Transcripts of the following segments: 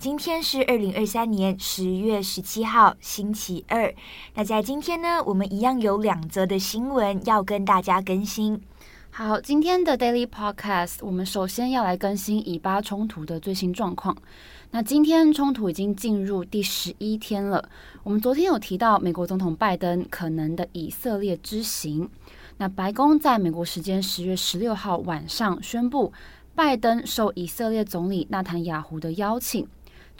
今天是二零二三年十月十七号，星期二。那在今天呢，我们一样有两则的新闻要跟大家更新。好，今天的 Daily Podcast，我们首先要来更新以巴冲突的最新状况。那今天冲突已经进入第十一天了。我们昨天有提到美国总统拜登可能的以色列之行。那白宫在美国时间十月十六号晚上宣布，拜登受以色列总理纳坦雅胡的邀请。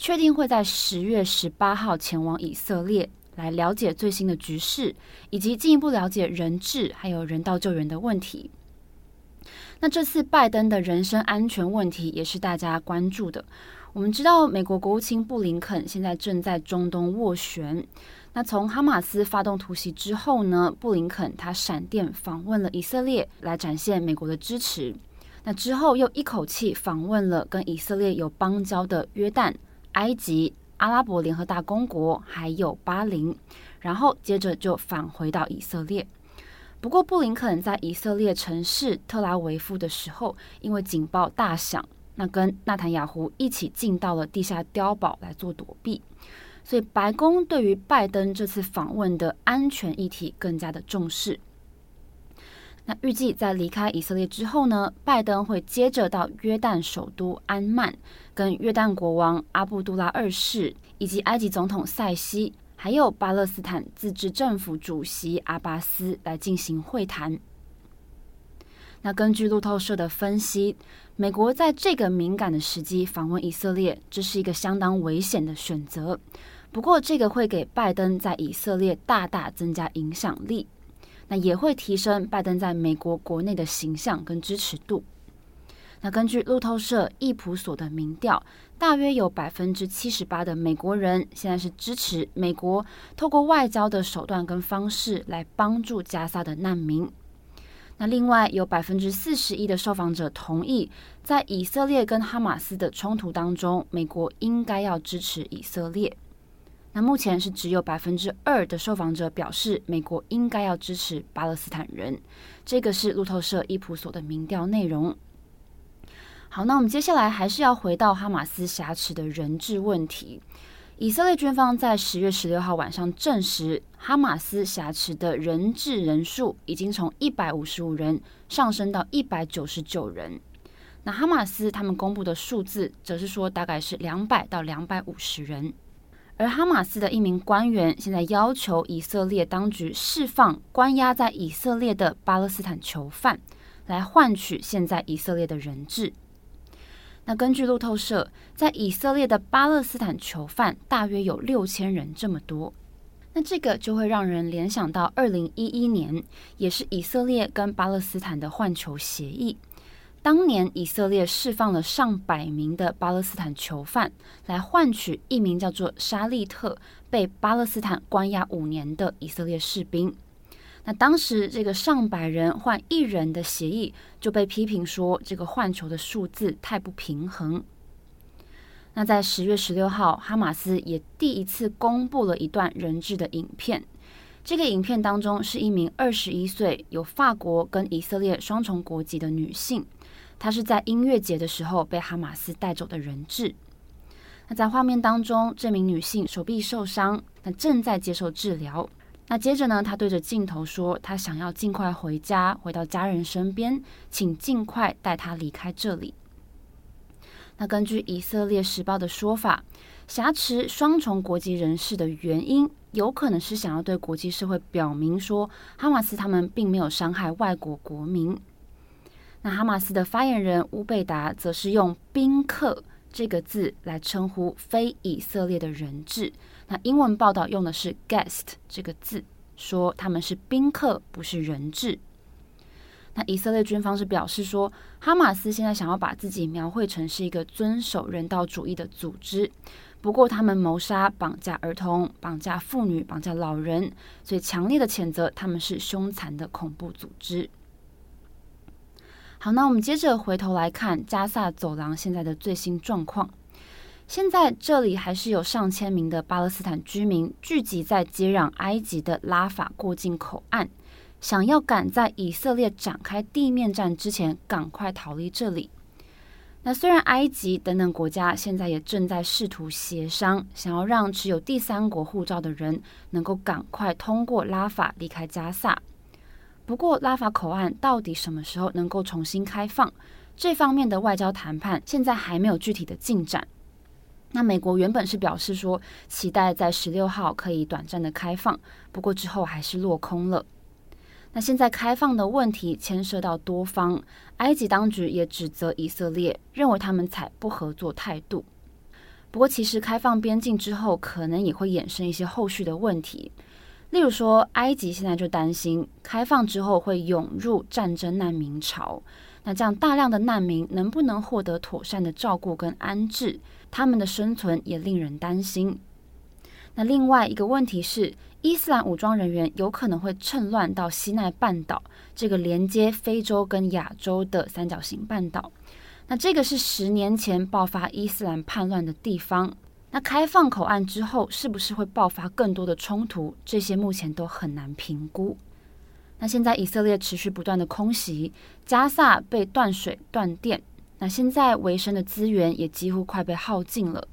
确定会在十月十八号前往以色列，来了解最新的局势，以及进一步了解人质还有人道救援的问题。那这次拜登的人身安全问题也是大家关注的。我们知道，美国国务卿布林肯现在正在中东斡旋。那从哈马斯发动突袭之后呢，布林肯他闪电访问了以色列，来展现美国的支持。那之后又一口气访问了跟以色列有邦交的约旦。埃及、阿拉伯联合大公国，还有巴林，然后接着就返回到以色列。不过，布林肯在以色列城市特拉维夫的时候，因为警报大响，那跟纳坦雅胡一起进到了地下碉堡来做躲避。所以，白宫对于拜登这次访问的安全议题更加的重视。那预计在离开以色列之后呢，拜登会接着到约旦首都安曼，跟约旦国王阿布杜拉二世以及埃及总统塞西，还有巴勒斯坦自治政府主席阿巴斯来进行会谈。那根据路透社的分析，美国在这个敏感的时机访问以色列，这是一个相当危险的选择。不过，这个会给拜登在以色列大大增加影响力。那也会提升拜登在美国国内的形象跟支持度。那根据路透社易普所的民调，大约有百分之七十八的美国人现在是支持美国透过外交的手段跟方式来帮助加沙的难民。那另外有百分之四十一的受访者同意，在以色列跟哈马斯的冲突当中，美国应该要支持以色列。那目前是只有百分之二的受访者表示，美国应该要支持巴勒斯坦人。这个是路透社伊普所的民调内容。好，那我们接下来还是要回到哈马斯挟持的人质问题。以色列军方在十月十六号晚上证实，哈马斯挟持的人质人数已经从一百五十五人上升到一百九十九人。那哈马斯他们公布的数字则是说，大概是两百到两百五十人。而哈马斯的一名官员现在要求以色列当局释放关押在以色列的巴勒斯坦囚犯，来换取现在以色列的人质。那根据路透社，在以色列的巴勒斯坦囚犯大约有六千人这么多。那这个就会让人联想到二零一一年，也是以色列跟巴勒斯坦的换囚协议。当年以色列释放了上百名的巴勒斯坦囚犯，来换取一名叫做沙利特被巴勒斯坦关押五年的以色列士兵。那当时这个上百人换一人的协议就被批评说，这个换囚的数字太不平衡。那在十月十六号，哈马斯也第一次公布了一段人质的影片。这个影片当中是一名二十一岁、有法国跟以色列双重国籍的女性。他是在音乐节的时候被哈马斯带走的人质。那在画面当中，这名女性手臂受伤，但正在接受治疗。那接着呢，她对着镜头说：“她想要尽快回家，回到家人身边，请尽快带她离开这里。”那根据以色列时报的说法，挟持双重国籍人士的原因，有可能是想要对国际社会表明说，哈马斯他们并没有伤害外国国民。那哈马斯的发言人乌贝达则是用“宾客”这个字来称呼非以色列的人质。那英文报道用的是 “guest” 这个字，说他们是宾客，不是人质。那以色列军方是表示说，哈马斯现在想要把自己描绘成是一个遵守人道主义的组织，不过他们谋杀、绑架儿童、绑架妇女、绑架老人，所以强烈的谴责他们是凶残的恐怖组织。好，那我们接着回头来看加萨走廊现在的最新状况。现在这里还是有上千名的巴勒斯坦居民聚集在接壤埃及的拉法过境口岸，想要赶在以色列展开地面战之前赶快逃离这里。那虽然埃及等等国家现在也正在试图协商，想要让持有第三国护照的人能够赶快通过拉法离开加萨。不过，拉法口岸到底什么时候能够重新开放？这方面的外交谈判现在还没有具体的进展。那美国原本是表示说，期待在十六号可以短暂的开放，不过之后还是落空了。那现在开放的问题牵涉到多方，埃及当局也指责以色列，认为他们采不合作态度。不过，其实开放边境之后，可能也会衍生一些后续的问题，例如说，埃及现在就担心开放之后会涌入战争难民潮，那这样大量的难民能不能获得妥善的照顾跟安置？他们的生存也令人担心。那另外一个问题是，伊斯兰武装人员有可能会趁乱到西奈半岛这个连接非洲跟亚洲的三角形半岛。那这个是十年前爆发伊斯兰叛乱的地方。那开放口岸之后，是不是会爆发更多的冲突？这些目前都很难评估。那现在以色列持续不断的空袭，加萨被断水断电。那现在维生的资源也几乎快被耗尽了。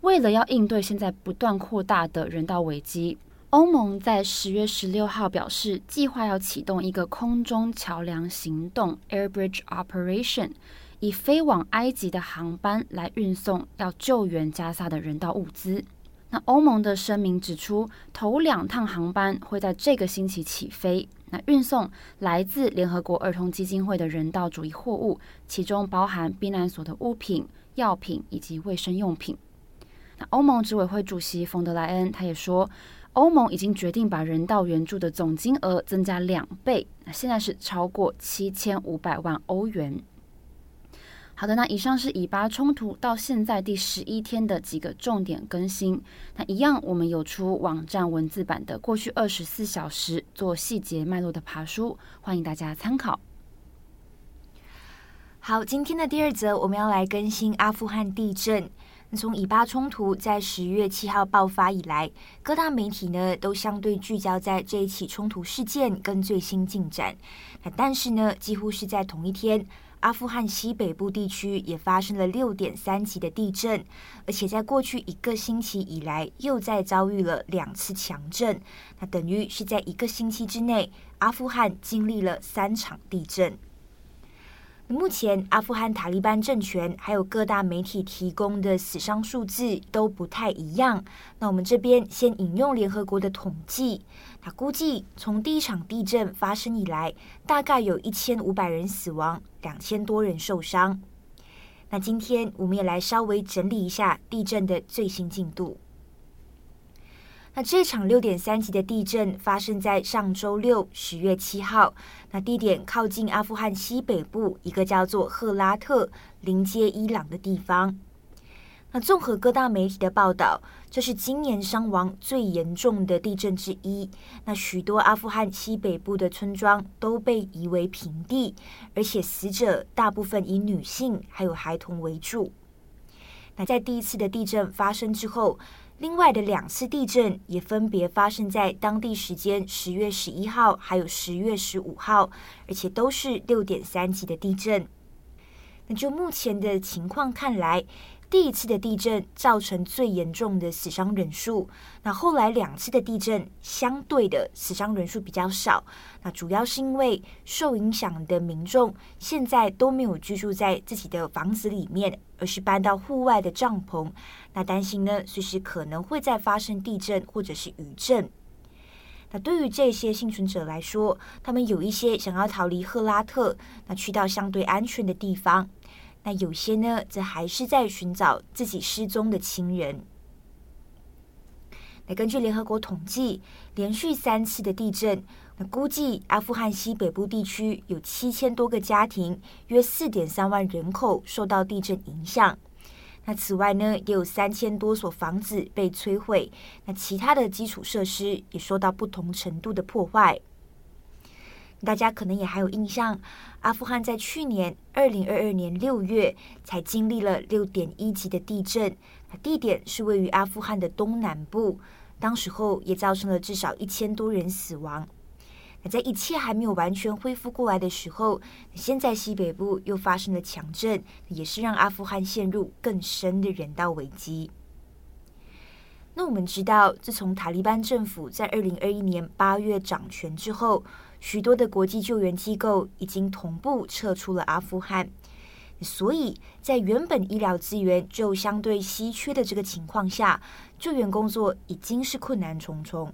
为了要应对现在不断扩大的人道危机，欧盟在十月十六号表示，计划要启动一个空中桥梁行动 （Air Bridge Operation），以飞往埃及的航班来运送要救援加萨的人道物资。那欧盟的声明指出，头两趟航班会在这个星期起飞。那运送来自联合国儿童基金会的人道主义货物，其中包含避难所的物品、药品以及卫生用品。那欧盟执委会主席冯德莱恩他也说，欧盟已经决定把人道援助的总金额增加两倍，那现在是超过七千五百万欧元。好的，那以上是以巴冲突到现在第十一天的几个重点更新。那一样，我们有出网站文字版的过去二十四小时做细节脉络的爬书，欢迎大家参考。好，今天的第二则我们要来更新阿富汗地震。那从以巴冲突在十月七号爆发以来，各大媒体呢都相对聚焦在这一起冲突事件跟最新进展。那但是呢，几乎是在同一天。阿富汗西北部地区也发生了六点三级的地震，而且在过去一个星期以来又在遭遇了两次强震，那等于是在一个星期之内，阿富汗经历了三场地震。目前，阿富汗塔利班政权还有各大媒体提供的死伤数字都不太一样。那我们这边先引用联合国的统计，那估计从第一场地震发生以来，大概有一千五百人死亡，两千多人受伤。那今天我们也来稍微整理一下地震的最新进度。那这场六点三级的地震发生在上周六，十月七号。那地点靠近阿富汗西北部一个叫做赫拉特、临接伊朗的地方。那综合各大媒体的报道，这是今年伤亡最严重的地震之一。那许多阿富汗西北部的村庄都被夷为平地，而且死者大部分以女性还有孩童为主。那在第一次的地震发生之后，另外的两次地震也分别发生在当地时间十月十一号，还有十月十五号，而且都是六点三级的地震。那就目前的情况看来，第一次的地震造成最严重的死伤人数，那后来两次的地震相对的死伤人数比较少。那主要是因为受影响的民众现在都没有居住在自己的房子里面，而是搬到户外的帐篷。那担心呢，随时可能会再发生地震或者是余震。那对于这些幸存者来说，他们有一些想要逃离赫拉特，那去到相对安全的地方。那有些呢，则还是在寻找自己失踪的亲人。那根据联合国统计，连续三次的地震，那估计阿富汗西北部地区有七千多个家庭，约四点三万人口受到地震影响。那此外呢，也有三千多所房子被摧毁，那其他的基础设施也受到不同程度的破坏。大家可能也还有印象，阿富汗在去年二零二二年六月才经历了六点一级的地震，地点是位于阿富汗的东南部，当时候也造成了至少一千多人死亡。那在一切还没有完全恢复过来的时候，现在西北部又发生了强震，也是让阿富汗陷入更深的人道危机。那我们知道，自从塔利班政府在二零二一年八月掌权之后，许多的国际救援机构已经同步撤出了阿富汗，所以在原本医疗资源就相对稀缺的这个情况下，救援工作已经是困难重重。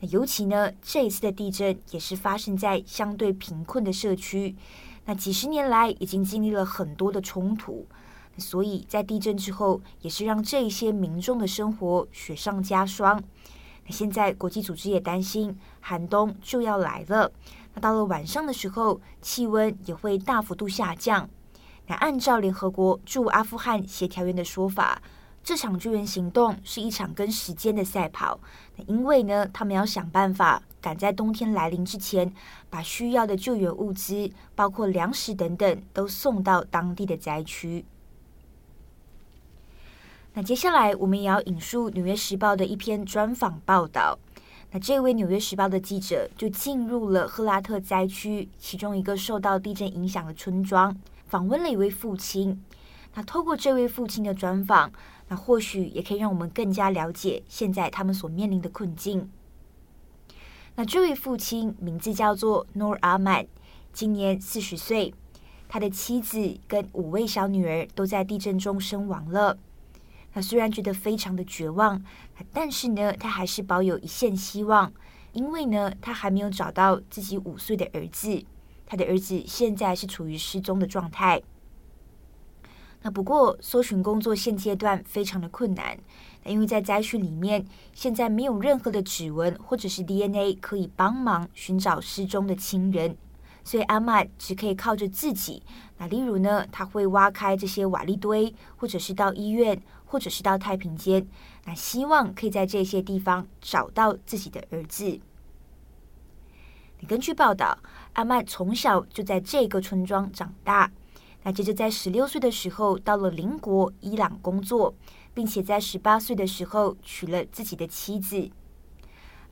那尤其呢，这一次的地震也是发生在相对贫困的社区。那几十年来已经经历了很多的冲突，所以在地震之后，也是让这些民众的生活雪上加霜。那现在国际组织也担心寒冬就要来了。那到了晚上的时候，气温也会大幅度下降。那按照联合国驻阿富汗协调员的说法，这场救援行动是一场跟时间的赛跑，因为呢，他们要想办法赶在冬天来临之前，把需要的救援物资，包括粮食等等，都送到当地的灾区。那接下来，我们也要引述《纽约时报》的一篇专访报道。那这位《纽约时报》的记者就进入了赫拉特灾区其中一个受到地震影响的村庄，访问了一位父亲。那透过这位父亲的专访，那或许也可以让我们更加了解现在他们所面临的困境。那这位父亲名字叫做 Nor 阿满今年四十岁，他的妻子跟五位小女儿都在地震中身亡了。他虽然觉得非常的绝望，但是呢，他还是保有一线希望，因为呢，他还没有找到自己五岁的儿子，他的儿子现在是处于失踪的状态。那不过，搜寻工作现阶段非常的困难，那因为在灾区里面，现在没有任何的指纹或者是 DNA 可以帮忙寻找失踪的亲人，所以阿曼只可以靠着自己。那例如呢，他会挖开这些瓦砾堆，或者是到医院，或者是到太平间，那希望可以在这些地方找到自己的儿子。根据报道，阿曼从小就在这个村庄长大。那接着在十六岁的时候到了邻国伊朗工作，并且在十八岁的时候娶了自己的妻子。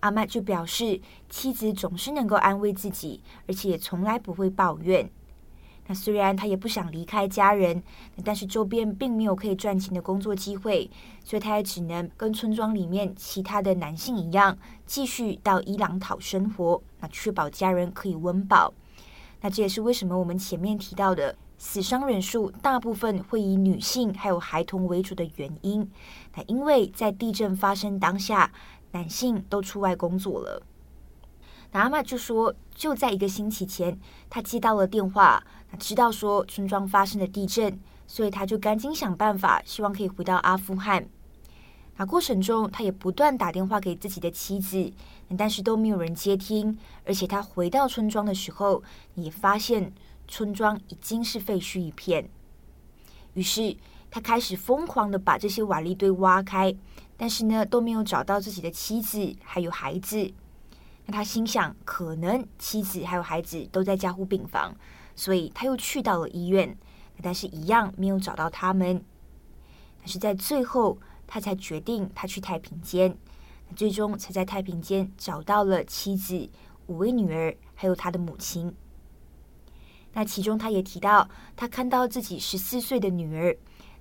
阿麦就表示，妻子总是能够安慰自己，而且从来不会抱怨。那虽然他也不想离开家人，但是周边并没有可以赚钱的工作机会，所以他也只能跟村庄里面其他的男性一样，继续到伊朗讨生活，那确保家人可以温饱。那这也是为什么我们前面提到的。死伤人数大部分会以女性还有孩童为主的原因，那因为在地震发生当下，男性都出外工作了。那阿玛就说，就在一个星期前，他接到了电话，知道说村庄发生了地震，所以他就赶紧想办法，希望可以回到阿富汗。那过程中，他也不断打电话给自己的妻子，但是都没有人接听，而且他回到村庄的时候，也发现。村庄已经是废墟一片，于是他开始疯狂的把这些瓦砾堆挖开，但是呢都没有找到自己的妻子还有孩子。那他心想，可能妻子还有孩子都在加护病房，所以他又去到了医院，但是一样没有找到他们。但是在最后，他才决定他去太平间，最终才在太平间找到了妻子、五位女儿还有他的母亲。那其中，他也提到，他看到自己十四岁的女儿，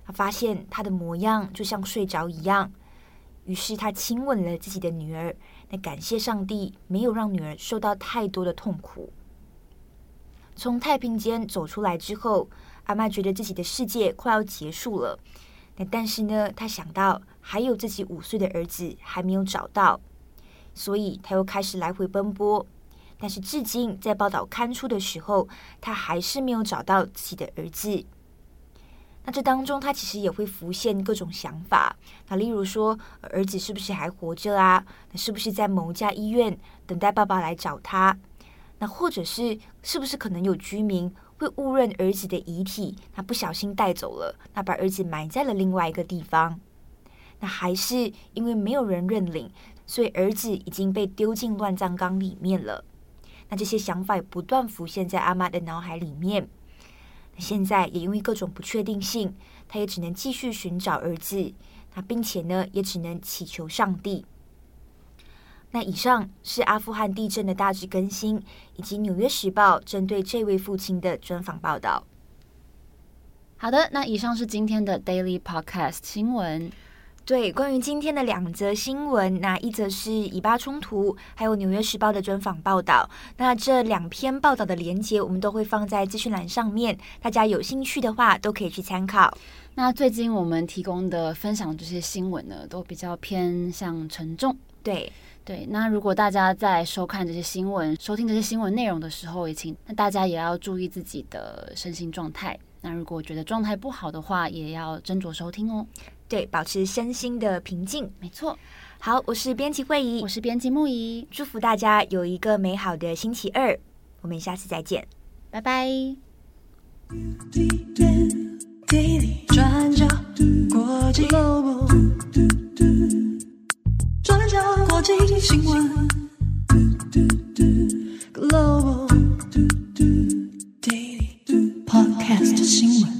他发现她的模样就像睡着一样，于是他亲吻了自己的女儿，那感谢上帝没有让女儿受到太多的痛苦。从太平间走出来之后，阿妈觉得自己的世界快要结束了，那但是呢，他想到还有自己五岁的儿子还没有找到，所以他又开始来回奔波。但是至今，在报道刊出的时候，他还是没有找到自己的儿子。那这当中，他其实也会浮现各种想法。那例如说，儿子是不是还活着啊？那是不是在某家医院等待爸爸来找他？那或者是是不是可能有居民会误认儿子的遗体，那不小心带走了，那把儿子埋在了另外一个地方。那还是因为没有人认领，所以儿子已经被丢进乱葬岗里面了。那这些想法也不断浮现在阿妈的脑海里面。现在也因为各种不确定性，他也只能继续寻找儿子。那并且呢，也只能祈求上帝。那以上是阿富汗地震的大致更新，以及《纽约时报》针对这位父亲的专访报道。好的，那以上是今天的 Daily Podcast 新闻。对，关于今天的两则新闻，那一则是以巴冲突，还有《纽约时报》的专访报道。那这两篇报道的连接，我们都会放在资讯栏上面，大家有兴趣的话都可以去参考。那最近我们提供的分享这些新闻呢，都比较偏向沉重。对对，那如果大家在收看这些新闻、收听这些新闻内容的时候，也请那大家也要注意自己的身心状态。那如果觉得状态不好的话，也要斟酌收听哦。对，保持身心的平静。没错。好，我是编辑惠仪，我是编辑木仪，祝福大家有一个美好的星期二，我们下次再见，拜拜。转角转角新闻，Global，Daily Podcast 新闻。